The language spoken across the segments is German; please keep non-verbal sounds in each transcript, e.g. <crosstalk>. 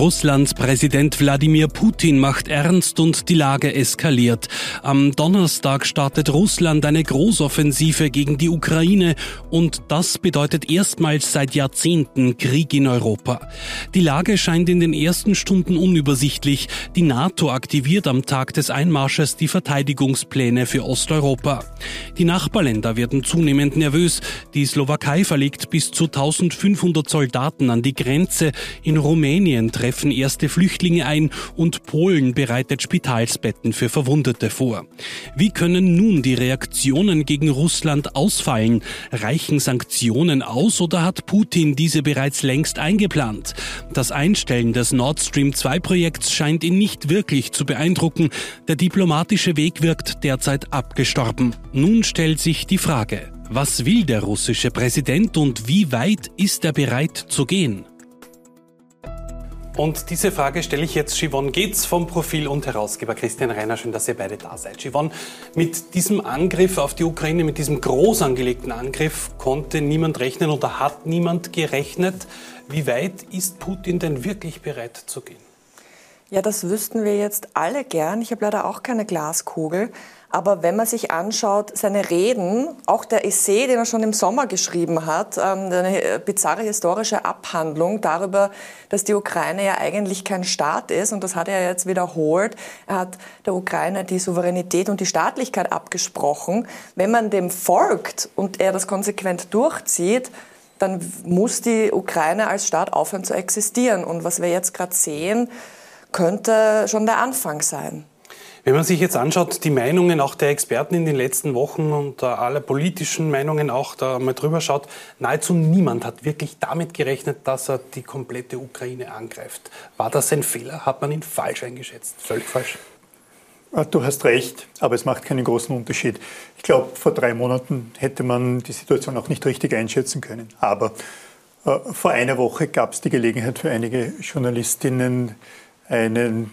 Russlands Präsident Wladimir Putin macht ernst und die Lage eskaliert. Am Donnerstag startet Russland eine Großoffensive gegen die Ukraine und das bedeutet erstmals seit Jahrzehnten Krieg in Europa. Die Lage scheint in den ersten Stunden unübersichtlich. Die NATO aktiviert am Tag des Einmarsches die Verteidigungspläne für Osteuropa. Die Nachbarländer werden zunehmend nervös. Die Slowakei verlegt bis zu 1500 Soldaten an die Grenze. In Rumänien treffen erste Flüchtlinge ein und Polen bereitet Spitalsbetten für Verwundete vor. Wie können nun die Reaktionen gegen Russland ausfallen? Reichen Sanktionen aus oder hat Putin diese bereits längst eingeplant? Das Einstellen des Nord Stream 2 Projekts scheint ihn nicht wirklich zu beeindrucken. Der diplomatische Weg wirkt derzeit abgestorben. Nun stellt sich die Frage, was will der russische Präsident und wie weit ist er bereit zu gehen? Und diese Frage stelle ich jetzt Yvonne Geetz vom Profil und Herausgeber Christian Reiner. Schön, dass ihr beide da seid. Yvonne, mit diesem Angriff auf die Ukraine, mit diesem groß angelegten Angriff konnte niemand rechnen oder hat niemand gerechnet. Wie weit ist Putin denn wirklich bereit zu gehen? Ja, das wüssten wir jetzt alle gern. Ich habe leider auch keine Glaskugel. Aber wenn man sich anschaut, seine Reden, auch der Essay, den er schon im Sommer geschrieben hat, ähm, eine bizarre historische Abhandlung darüber, dass die Ukraine ja eigentlich kein Staat ist, und das hat er jetzt wiederholt. Er hat der Ukraine die Souveränität und die Staatlichkeit abgesprochen. Wenn man dem folgt und er das konsequent durchzieht, dann muss die Ukraine als Staat aufhören zu existieren. Und was wir jetzt gerade sehen, könnte schon der Anfang sein. Wenn man sich jetzt anschaut, die Meinungen auch der Experten in den letzten Wochen und alle politischen Meinungen auch da mal drüber schaut, nahezu niemand hat wirklich damit gerechnet, dass er die komplette Ukraine angreift. War das ein Fehler? Hat man ihn falsch eingeschätzt? Völlig falsch. Ah, du hast recht, aber es macht keinen großen Unterschied. Ich glaube, vor drei Monaten hätte man die Situation auch nicht richtig einschätzen können. Aber äh, vor einer Woche gab es die Gelegenheit für einige Journalistinnen, einen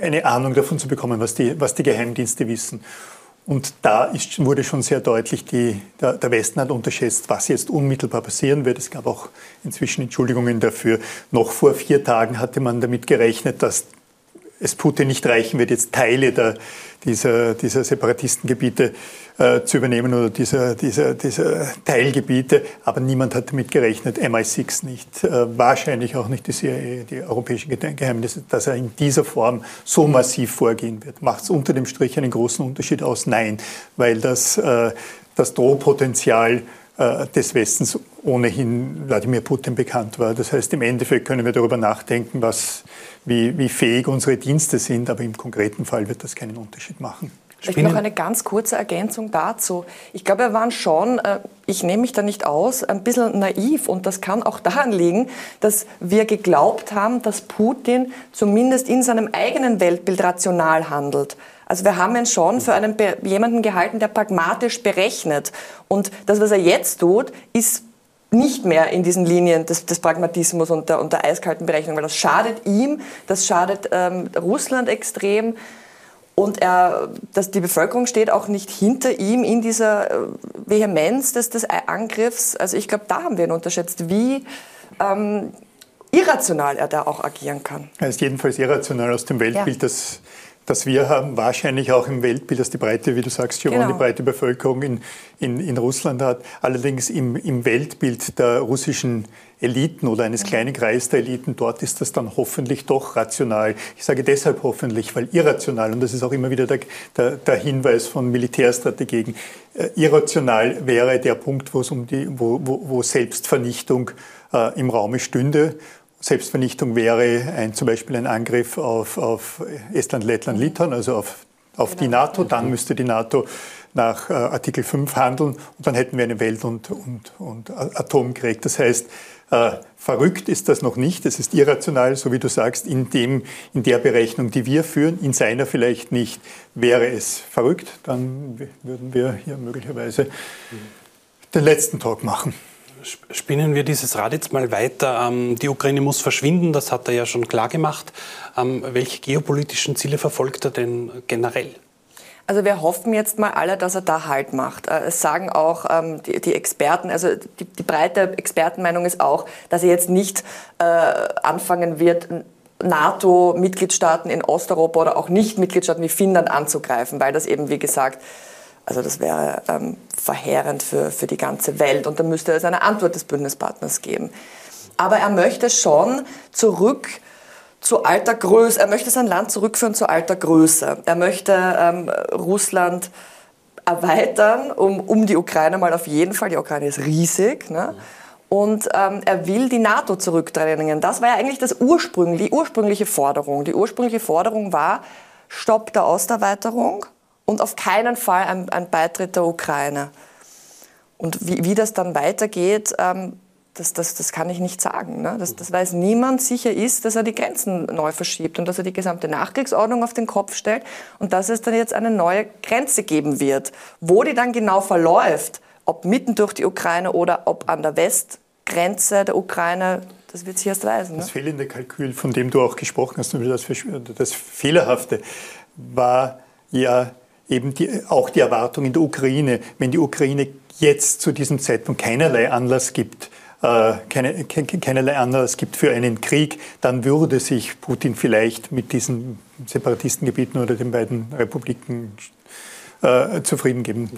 eine Ahnung davon zu bekommen, was die, was die Geheimdienste wissen. Und da ist, wurde schon sehr deutlich, die, der, der, Westen hat unterschätzt, was jetzt unmittelbar passieren wird. Es gab auch inzwischen Entschuldigungen dafür. Noch vor vier Tagen hatte man damit gerechnet, dass es Putin nicht reichen wird, jetzt Teile der, dieser, dieser Separatistengebiete äh, zu übernehmen oder dieser, dieser, dieser Teilgebiete. Aber niemand hat damit gerechnet, MI6 nicht, äh, wahrscheinlich auch nicht die CIA, die europäischen Geheimnisse, dass er in dieser Form so massiv vorgehen wird. Macht es unter dem Strich einen großen Unterschied aus? Nein, weil das, äh, das Drohpotenzial des Westens ohnehin Wladimir Putin bekannt war. Das heißt, im Endeffekt können wir darüber nachdenken, was, wie, wie fähig unsere Dienste sind, aber im konkreten Fall wird das keinen Unterschied machen. Vielleicht noch eine ganz kurze Ergänzung dazu. Ich glaube, wir waren schon, äh, ich nehme mich da nicht aus, ein bisschen naiv und das kann auch <laughs> daran liegen, dass wir geglaubt haben, dass Putin zumindest in seinem eigenen Weltbild rational handelt. Also wir haben ihn schon für einen, jemanden gehalten, der pragmatisch berechnet. Und das, was er jetzt tut, ist nicht mehr in diesen Linien des, des Pragmatismus und der, und der, eiskalten Berechnung, weil das schadet ihm, das schadet ähm, Russland extrem. Und er, dass die Bevölkerung steht auch nicht hinter ihm in dieser äh, Vehemenz des, des Angriffs. Also ich glaube, da haben wir ihn unterschätzt, wie ähm, irrational er da auch agieren kann. Er ist jedenfalls irrational aus dem Weltbild, ja. das das wir haben, wahrscheinlich auch im Weltbild, dass die breite, wie du sagst, Giovanni, genau. die breite Bevölkerung in, in, in Russland hat. Allerdings im, im Weltbild der russischen Eliten oder eines mhm. kleinen Kreises der Eliten, dort ist das dann hoffentlich doch rational. Ich sage deshalb hoffentlich, weil irrational, und das ist auch immer wieder der, der, der Hinweis von Militärstrategien, äh, irrational wäre der Punkt, wo es um die, wo, wo, wo Selbstvernichtung äh, im Raume stünde. Selbstvernichtung wäre ein, zum Beispiel ein Angriff auf, auf Estland, Lettland, Litauen, also auf, auf die genau. NATO. Dann müsste die NATO nach äh, Artikel 5 handeln und dann hätten wir einen Welt- und, und, und Atomkrieg. Das heißt, äh, verrückt ist das noch nicht, es ist irrational, so wie du sagst, in, dem, in der Berechnung, die wir führen, in seiner vielleicht nicht. Wäre es verrückt, dann würden wir hier möglicherweise den letzten Talk machen. Spinnen wir dieses Rad jetzt mal weiter. Ähm, die Ukraine muss verschwinden, das hat er ja schon klar gemacht. Ähm, welche geopolitischen Ziele verfolgt er denn generell? Also wir hoffen jetzt mal alle, dass er da Halt macht. Äh, es sagen auch ähm, die, die, Experten, also die, die, breite Expertenmeinung ist auch, dass er jetzt nicht äh, anfangen wird, NATO-Mitgliedstaaten in Osteuropa oder auch Nicht-Mitgliedstaaten wie Finnland anzugreifen, weil das eben, wie gesagt, also das wäre ähm, verheerend für, für die ganze Welt und da müsste es eine Antwort des Bündnispartners geben. Aber er möchte schon zurück zu alter Größe, er möchte sein Land zurückführen zu alter Größe. Er möchte ähm, Russland erweitern um, um die Ukraine mal auf jeden Fall. Die Ukraine ist riesig. Ne? Und ähm, er will die NATO zurückdrängen. Das war ja eigentlich das Ursprung, die ursprüngliche Forderung. Die ursprüngliche Forderung war, Stopp der Osterweiterung und auf keinen Fall ein, ein Beitritt der Ukraine. Und wie, wie das dann weitergeht, ähm, das, das, das kann ich nicht sagen. Ne? Das, das weiß niemand. Sicher ist, dass er die Grenzen neu verschiebt und dass er die gesamte Nachkriegsordnung auf den Kopf stellt und dass es dann jetzt eine neue Grenze geben wird. Wo die dann genau verläuft, ob mitten durch die Ukraine oder ob an der Westgrenze der Ukraine, das wird sich erst weisen. Ne? Das fehlende Kalkül, von dem du auch gesprochen hast, das, das Fehlerhafte, war ja eben die, auch die Erwartung in der Ukraine, wenn die Ukraine jetzt zu diesem Zeitpunkt keinerlei Anlass gibt, äh, keine, keinerlei Anlass gibt für einen Krieg, dann würde sich Putin vielleicht mit diesen Separatistengebieten oder den beiden Republiken äh, zufrieden geben.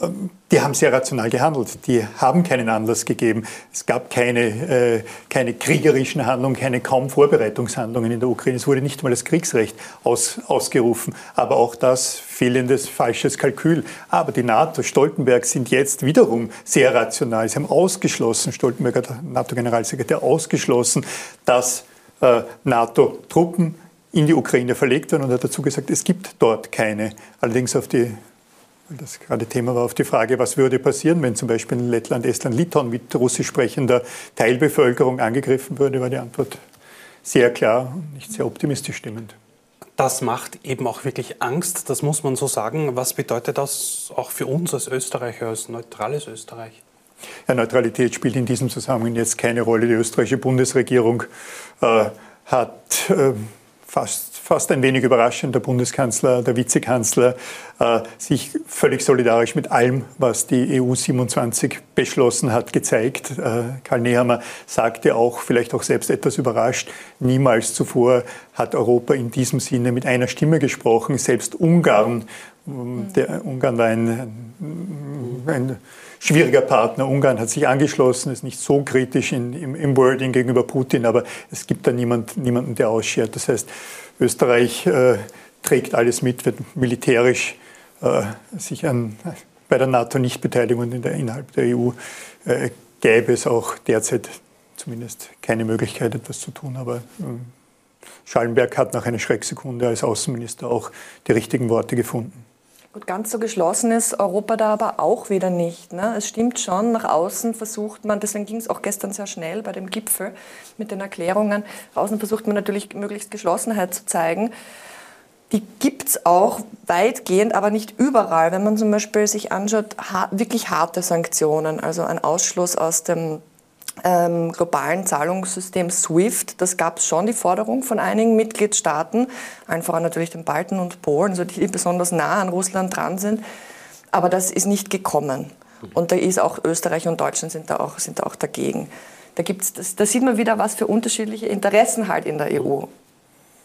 Mhm. Die haben sehr rational gehandelt. Die haben keinen Anlass gegeben. Es gab keine, äh, keine kriegerischen Handlungen, keine kaum Vorbereitungshandlungen in der Ukraine. Es wurde nicht mal das Kriegsrecht aus, ausgerufen. Aber auch das fehlendes, falsches Kalkül. Aber die NATO, Stoltenberg, sind jetzt wiederum sehr rational. Sie haben ausgeschlossen, Stoltenberg, NATO-Generalsekretär, ausgeschlossen, dass äh, NATO-Truppen in die Ukraine verlegt werden und hat dazu gesagt, es gibt dort keine. Allerdings auf die, weil das gerade Thema war, auf die Frage, was würde passieren, wenn zum Beispiel in Lettland, Estland, Litauen mit russisch sprechender Teilbevölkerung angegriffen würde, war die Antwort sehr klar und nicht sehr optimistisch stimmend. Das macht eben auch wirklich Angst, das muss man so sagen. Was bedeutet das auch für uns als Österreicher, als neutrales Österreich? Ja, Neutralität spielt in diesem Zusammenhang jetzt keine Rolle. Die österreichische Bundesregierung äh, hat äh, fast, fast ein wenig überraschend, der Bundeskanzler, der Vizekanzler, äh, sich völlig solidarisch mit allem, was die EU 27 beschlossen hat, gezeigt. Äh, Karl Nehammer sagte auch, vielleicht auch selbst etwas überrascht, niemals zuvor hat Europa in diesem Sinne mit einer Stimme gesprochen. Selbst Ungarn, ähm, der Ungarn war ein, ein schwieriger Partner. Ungarn hat sich angeschlossen, ist nicht so kritisch in, im, im, Wording gegenüber Putin, aber es gibt da niemand, niemanden, der ausschert. Das heißt, Österreich äh, trägt alles mit, wird militärisch äh, sich an, bei der NATO nicht beteiligen und in der, innerhalb der EU äh, gäbe es auch derzeit zumindest keine Möglichkeit, etwas zu tun. Aber ähm, Schallenberg hat nach einer Schrecksekunde als Außenminister auch die richtigen Worte gefunden. Gut, ganz so geschlossen ist Europa da aber auch wieder nicht. Ne? Es stimmt schon, nach außen versucht man, deswegen ging es auch gestern sehr schnell bei dem Gipfel mit den Erklärungen, nach außen versucht man natürlich möglichst Geschlossenheit zu zeigen. Die gibt es auch weitgehend, aber nicht überall. Wenn man zum Beispiel sich anschaut, wirklich harte Sanktionen, also ein Ausschluss aus dem ähm, globalen Zahlungssystem SWIFT. Das gab es schon, die Forderung von einigen Mitgliedstaaten, einfach natürlich den Balten und Polen, also die besonders nah an Russland dran sind. Aber das ist nicht gekommen. Und da ist auch Österreich und Deutschland sind da auch, sind da auch dagegen. Da, gibt's, das, da sieht man wieder, was für unterschiedliche Interessen halt in der EU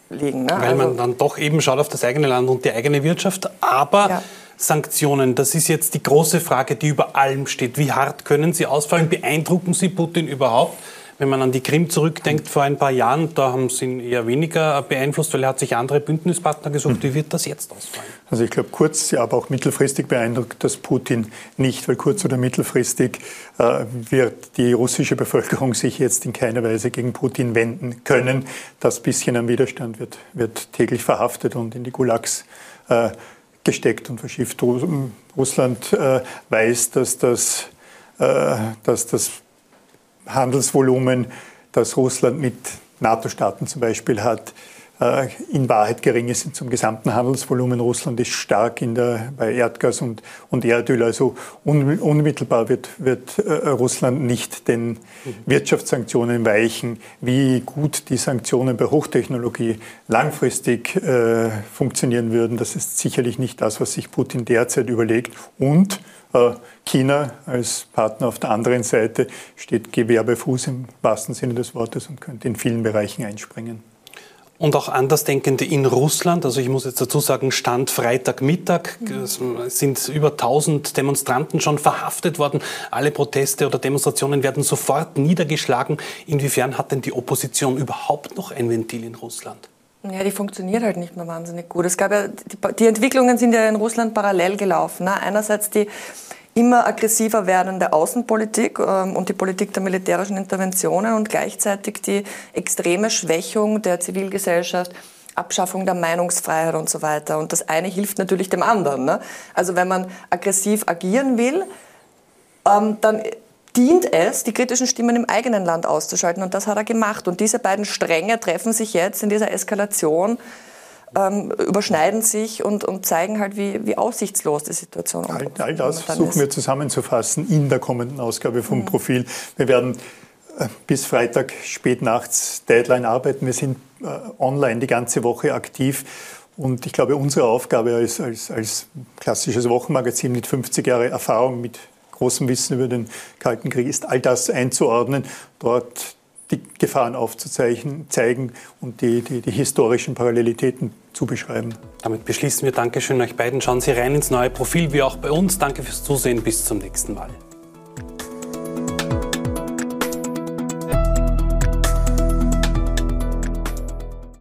liegen. Ne? Weil man also dann doch eben schaut auf das eigene Land und die eigene Wirtschaft. Aber ja. Sanktionen, das ist jetzt die große Frage, die über allem steht. Wie hart können sie ausfallen? Beeindrucken sie Putin überhaupt? Wenn man an die Krim zurückdenkt vor ein paar Jahren, da haben sie ihn eher weniger beeinflusst, weil er hat sich andere Bündnispartner gesucht. Wie wird das jetzt ausfallen? Also ich glaube, kurz, aber auch mittelfristig beeindruckt das Putin nicht, weil kurz- oder mittelfristig äh, wird die russische Bevölkerung sich jetzt in keiner Weise gegen Putin wenden können. Das bisschen am Widerstand wird, wird täglich verhaftet und in die Gulags äh, gesteckt und verschifft. Russland äh, weiß, dass das, äh, dass das Handelsvolumen, das Russland mit NATO-Staaten zum Beispiel hat, in Wahrheit gering ist zum gesamten Handelsvolumen. Russland ist stark in der, bei Erdgas und, und Erdöl. Also un, unmittelbar wird, wird äh, Russland nicht den Wirtschaftssanktionen weichen. Wie gut die Sanktionen bei Hochtechnologie langfristig äh, funktionieren würden, das ist sicherlich nicht das, was sich Putin derzeit überlegt. Und äh, China als Partner auf der anderen Seite steht Gewehr bei Fuß im wahrsten Sinne des Wortes und könnte in vielen Bereichen einspringen. Und auch Andersdenkende in Russland, also ich muss jetzt dazu sagen, Stand Freitagmittag sind über 1000 Demonstranten schon verhaftet worden. Alle Proteste oder Demonstrationen werden sofort niedergeschlagen. Inwiefern hat denn die Opposition überhaupt noch ein Ventil in Russland? Ja, die funktioniert halt nicht mehr wahnsinnig gut. Es gab ja, die, die Entwicklungen sind ja in Russland parallel gelaufen. Ne? Einerseits die immer aggressiver werdende Außenpolitik ähm, und die Politik der militärischen Interventionen und gleichzeitig die extreme Schwächung der Zivilgesellschaft, Abschaffung der Meinungsfreiheit und so weiter. Und das eine hilft natürlich dem anderen. Ne? Also wenn man aggressiv agieren will, ähm, dann dient es, die kritischen Stimmen im eigenen Land auszuschalten. Und das hat er gemacht. Und diese beiden Stränge treffen sich jetzt in dieser Eskalation, ähm, überschneiden sich und, und, zeigen halt, wie, wie aussichtslos die Situation all, all das versuchen wir zusammenzufassen in der kommenden Ausgabe vom mhm. Profil. Wir werden äh, bis Freitag spät nachts Deadline arbeiten. Wir sind äh, online die ganze Woche aktiv. Und ich glaube, unsere Aufgabe als, als, als klassisches Wochenmagazin mit 50 Jahren Erfahrung, mit großem Wissen über den Kalten Krieg ist, all das einzuordnen, dort die Gefahren aufzuzeichnen, zeigen und die, die, die historischen Parallelitäten zu beschreiben. Damit beschließen wir. Dankeschön euch beiden. Schauen Sie rein ins neue Profil, wie auch bei uns. Danke fürs Zusehen. Bis zum nächsten Mal.